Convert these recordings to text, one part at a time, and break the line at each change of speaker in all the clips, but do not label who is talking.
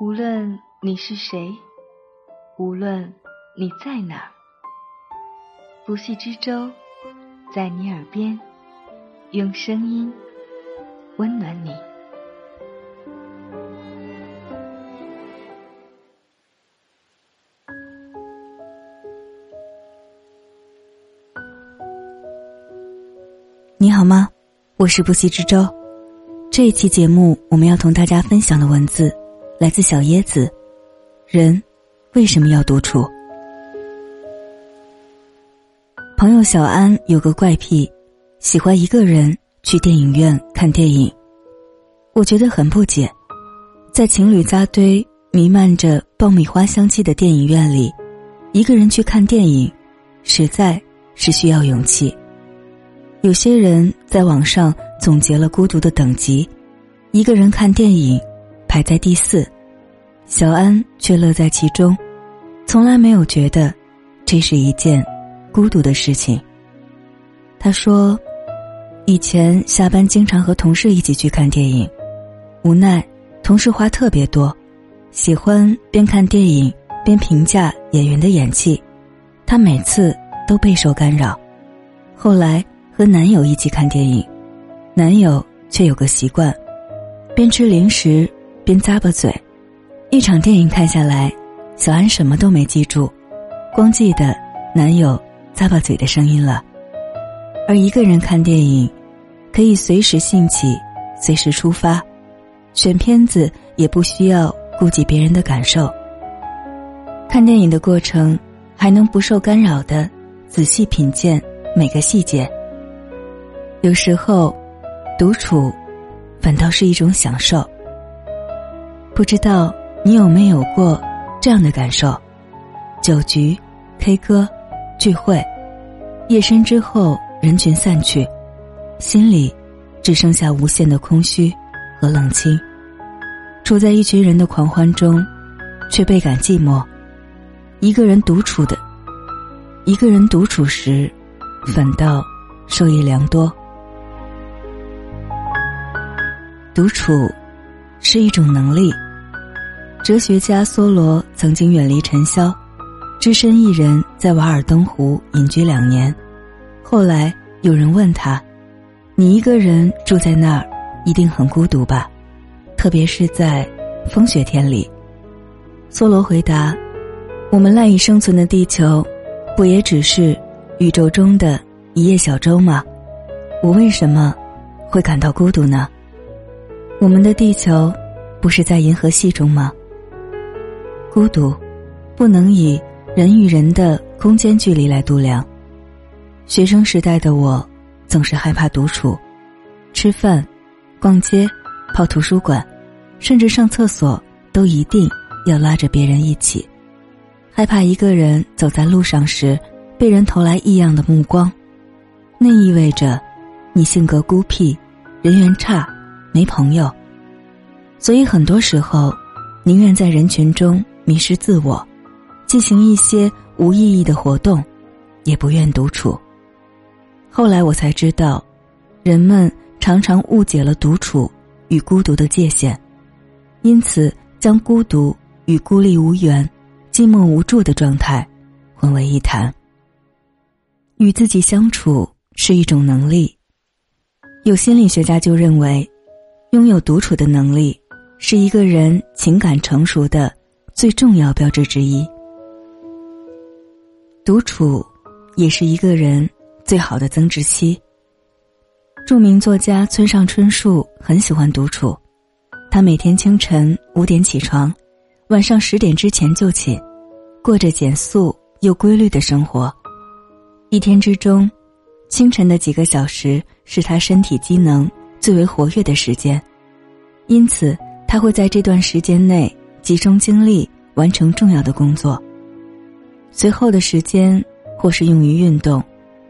无论你是谁，无论你在哪儿，不系之舟在你耳边，用声音温暖你。
你好吗？我是不息之舟。这一期节目，我们要同大家分享的文字来自小椰子。人为什么要独处？朋友小安有个怪癖，喜欢一个人去电影院看电影。我觉得很不解，在情侣扎堆、弥漫着爆米花香气的电影院里，一个人去看电影，实在是需要勇气。有些人在网上总结了孤独的等级，一个人看电影排在第四，小安却乐在其中，从来没有觉得这是一件孤独的事情。他说，以前下班经常和同事一起去看电影，无奈同事话特别多，喜欢边看电影边评价演员的演技，他每次都备受干扰。后来。和男友一起看电影，男友却有个习惯，边吃零食边咂巴嘴。一场电影看下来，小安什么都没记住，光记得男友咂巴嘴的声音了。而一个人看电影，可以随时兴起，随时出发，选片子也不需要顾及别人的感受。看电影的过程，还能不受干扰的仔细品鉴每个细节。有时候，独处反倒是一种享受。不知道你有没有过这样的感受？酒局、K 歌、聚会，夜深之后，人群散去，心里只剩下无限的空虚和冷清。处在一群人的狂欢中，却倍感寂寞。一个人独处的，一个人独处时，反倒受益良多。独处是一种能力。哲学家梭罗曾经远离尘嚣，只身一人在瓦尔登湖隐居两年。后来有人问他：“你一个人住在那儿，一定很孤独吧？特别是在风雪天里。”梭罗回答：“我们赖以生存的地球，不也只是宇宙中的一叶小舟吗？我为什么会感到孤独呢？”我们的地球，不是在银河系中吗？孤独，不能以人与人的空间距离来度量。学生时代的我，总是害怕独处，吃饭、逛街、泡图书馆，甚至上厕所，都一定要拉着别人一起。害怕一个人走在路上时，被人投来异样的目光，那意味着你性格孤僻，人缘差。没朋友，所以很多时候，宁愿在人群中迷失自我，进行一些无意义的活动，也不愿独处。后来我才知道，人们常常误解了独处与孤独的界限，因此将孤独与孤立无援、寂寞无助的状态混为一谈。与自己相处是一种能力，有心理学家就认为。拥有独处的能力，是一个人情感成熟的最重要标志之一。独处，也是一个人最好的增值期。著名作家村上春树很喜欢独处，他每天清晨五点起床，晚上十点之前就寝，过着简素又规律的生活。一天之中，清晨的几个小时是他身体机能。最为活跃的时间，因此他会在这段时间内集中精力完成重要的工作。随后的时间，或是用于运动，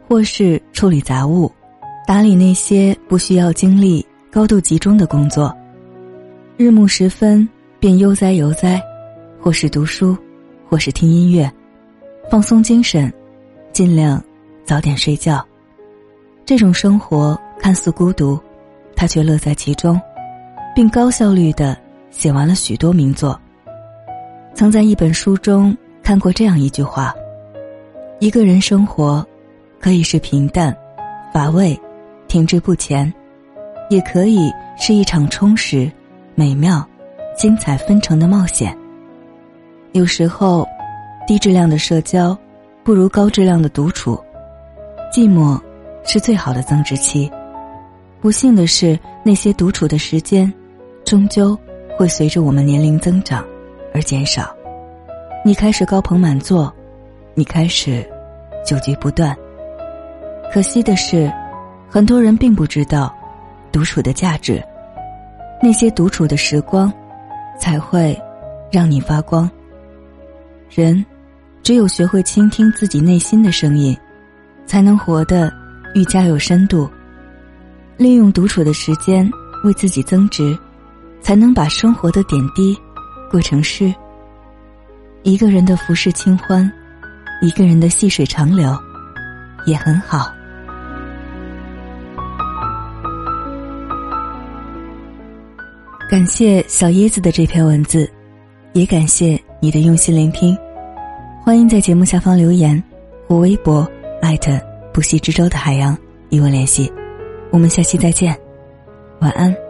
或是处理杂物，打理那些不需要精力高度集中的工作。日暮时分，便悠哉悠哉，或是读书，或是听音乐，放松精神，尽量早点睡觉。这种生活看似孤独。他却乐在其中，并高效率的写完了许多名作。曾在一本书中看过这样一句话：一个人生活，可以是平淡、乏味、停滞不前，也可以是一场充实、美妙、精彩纷呈的冒险。有时候，低质量的社交，不如高质量的独处。寂寞，是最好的增值期。不幸的是，那些独处的时间，终究会随着我们年龄增长而减少。你开始高朋满座，你开始酒局不断。可惜的是，很多人并不知道独处的价值。那些独处的时光，才会让你发光。人，只有学会倾听自己内心的声音，才能活得愈加有深度。利用独处的时间为自己增值，才能把生活的点滴过成诗。一个人的浮世清欢，一个人的细水长流，也很好。感谢小椰子的这篇文字，也感谢你的用心聆听。欢迎在节目下方留言或微博艾特不息之舟的海洋与我联系。我们下期再见，晚安。